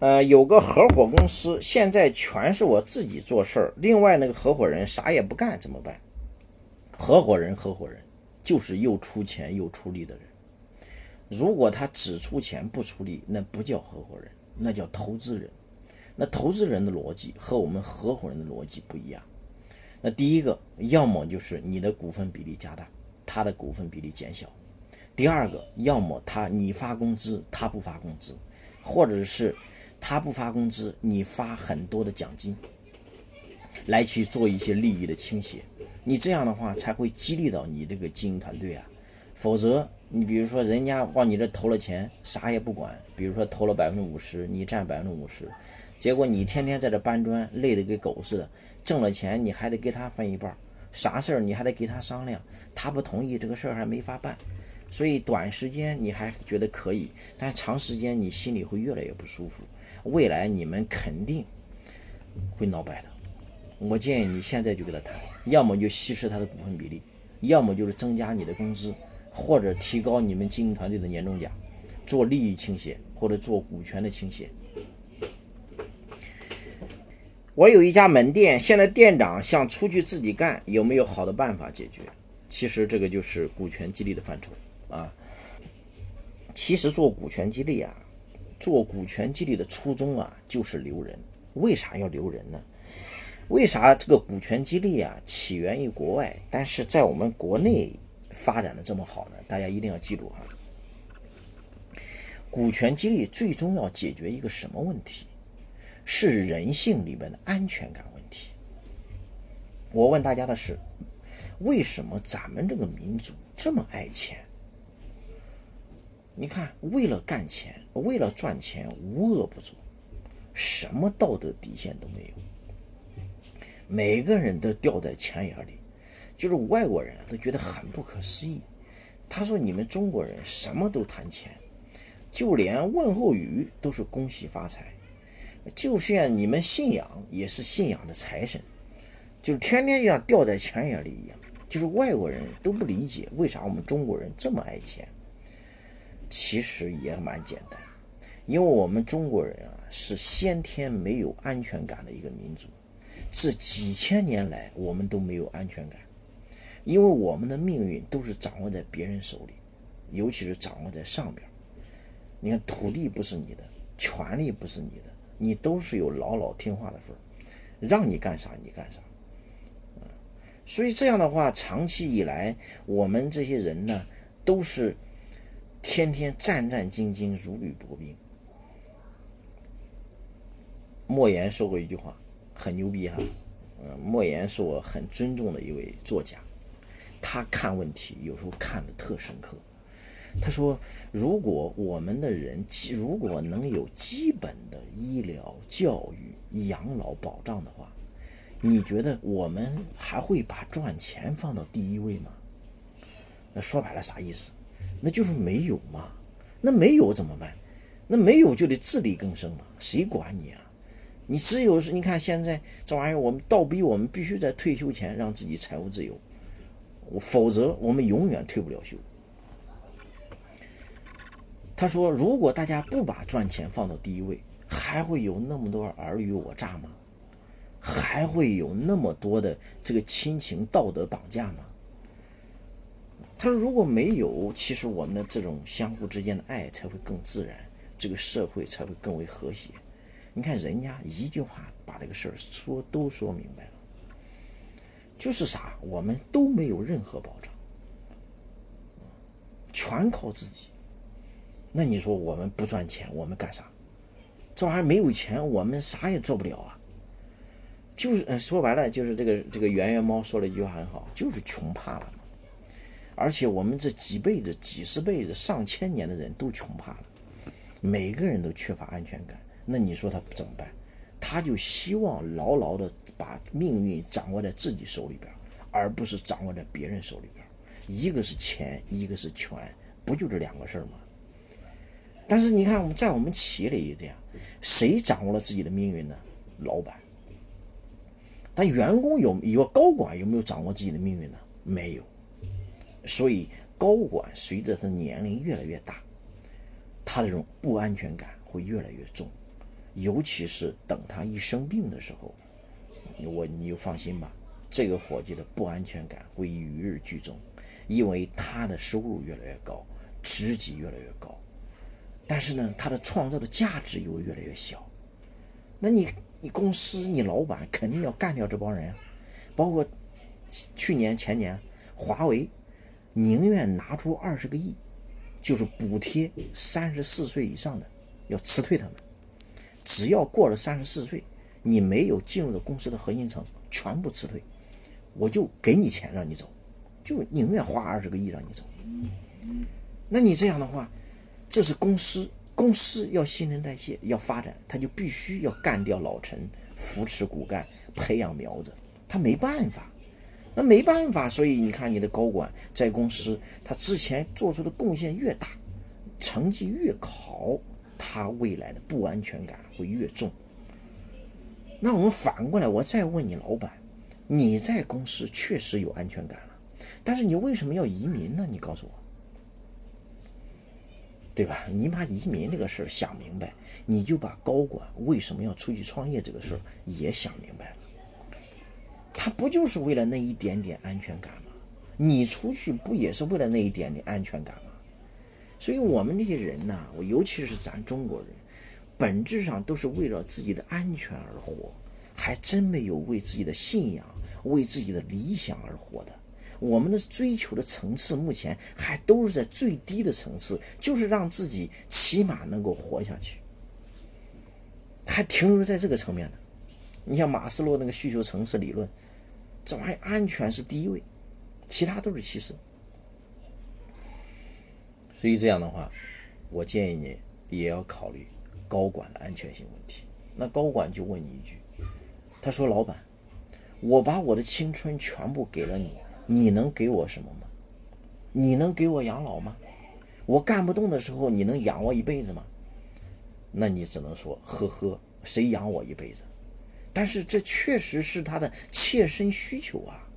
呃，有个合伙公司，现在全是我自己做事儿，另外那个合伙人啥也不干，怎么办？合伙人，合伙人就是又出钱又出力的人。如果他只出钱不出力，那不叫合伙人，那叫投资人。那投资人的逻辑和我们合伙人的逻辑不一样。那第一个，要么就是你的股份比例加大，他的股份比例减小；第二个，要么他你发工资，他不发工资，或者是他不发工资，你发很多的奖金，来去做一些利益的倾斜。你这样的话才会激励到你这个经营团队啊，否则。你比如说，人家往你这投了钱，啥也不管。比如说投了百分之五十，你占百分之五十，结果你天天在这搬砖，累得跟狗似的。挣了钱你还得给他分一半，啥事儿你还得给他商量，他不同意这个事儿还没法办。所以短时间你还觉得可以，但长时间你心里会越来越不舒服。未来你们肯定会闹掰的。我建议你现在就跟他谈，要么就稀释他的股份比例，要么就是增加你的工资。或者提高你们经营团队的年终奖，做利益倾斜或者做股权的倾斜。我有一家门店，现在店长想出去自己干，有没有好的办法解决？其实这个就是股权激励的范畴啊。其实做股权激励啊，做股权激励的初衷啊，就是留人。为啥要留人呢？为啥这个股权激励啊起源于国外，但是在我们国内？发展的这么好呢？大家一定要记住哈。股权激励最终要解决一个什么问题？是人性里面的安全感问题。我问大家的是，为什么咱们这个民族这么爱钱？你看，为了干钱，为了赚钱，无恶不作，什么道德底线都没有，每个人都掉在钱眼里。就是外国人，都觉得很不可思议。他说：“你们中国人什么都谈钱，就连问候语都是恭喜发财，就像你们信仰也是信仰的财神，就天天像掉在钱眼里一样。就是外国人都不理解为啥我们中国人这么爱钱。其实也蛮简单，因为我们中国人啊是先天没有安全感的一个民族，这几千年来我们都没有安全感。”因为我们的命运都是掌握在别人手里，尤其是掌握在上边。你看，土地不是你的，权利不是你的，你都是有老老听话的份儿，让你干啥你干啥。所以这样的话，长期以来，我们这些人呢，都是天天战战兢兢，如履薄冰。莫言说过一句话，很牛逼哈。嗯，莫言是我很尊重的一位作家。他看问题有时候看得特深刻。他说：“如果我们的人如果能有基本的医疗、教育、养老保障的话，你觉得我们还会把赚钱放到第一位吗？”那说白了啥意思？那就是没有嘛。那没有怎么办？那没有就得自力更生嘛。谁管你啊？你只有是，你看现在这玩意儿，我们倒逼我们必须在退休前让自己财务自由。否则，我们永远退不了休。他说：“如果大家不把赚钱放到第一位，还会有那么多尔虞我诈吗？还会有那么多的这个亲情道德绑架吗？”他说：“如果没有，其实我们的这种相互之间的爱才会更自然，这个社会才会更为和谐。你看，人家一句话把这个事儿说都说明白了。”就是啥，我们都没有任何保障，全靠自己。那你说我们不赚钱，我们干啥？这玩意儿没有钱，我们啥也做不了啊。就是说白了，就是这个这个圆圆猫说了一句话很好，就是穷怕了。而且我们这几辈子、几十辈子、上千年的人都穷怕了，每个人都缺乏安全感。那你说他怎么办？他就希望牢牢的把命运掌握在自己手里边，而不是掌握在别人手里边。一个是钱，一个是权，不就这两个事儿吗？但是你看，我们在我们企业里也这样，谁掌握了自己的命运呢？老板。但员工有有高管有没有掌握自己的命运呢？没有。所以高管随着他年龄越来越大，他这种不安全感会越来越重。尤其是等他一生病的时候，我你就放心吧，这个伙计的不安全感会与日俱增，因为他的收入越来越高，职级越来越高，但是呢，他的创造的价值又越来越小。那你你公司你老板肯定要干掉这帮人，包括去年前年华为宁愿拿出二十个亿，就是补贴三十四岁以上的，要辞退他们。只要过了三十四岁，你没有进入到公司的核心层，全部辞退，我就给你钱让你走，就宁愿花二十个亿让你走。那你这样的话，这是公司，公司要新陈代谢，要发展，他就必须要干掉老陈，扶持骨干，培养苗子，他没办法，那没办法，所以你看你的高管在公司，他之前做出的贡献越大，成绩越好。他未来的不安全感会越重。那我们反过来，我再问你，老板，你在公司确实有安全感了，但是你为什么要移民呢？你告诉我，对吧？你把移民这个事儿想明白，你就把高管为什么要出去创业这个事儿也想明白了。他不就是为了那一点点安全感吗？你出去不也是为了那一点点安全感吗？所以，我们这些人呢，我尤其是咱中国人，本质上都是为了自己的安全而活，还真没有为自己的信仰、为自己的理想而活的。我们的追求的层次，目前还都是在最低的层次，就是让自己起码能够活下去，还停留在这个层面呢。你像马斯洛那个需求层次理论，这玩意安全是第一位，其他都是其次。所以这样的话，我建议你也要考虑高管的安全性问题。那高管就问你一句，他说：“老板，我把我的青春全部给了你，你能给我什么吗？你能给我养老吗？我干不动的时候，你能养我一辈子吗？”那你只能说：“呵呵，谁养我一辈子？”但是这确实是他的切身需求啊。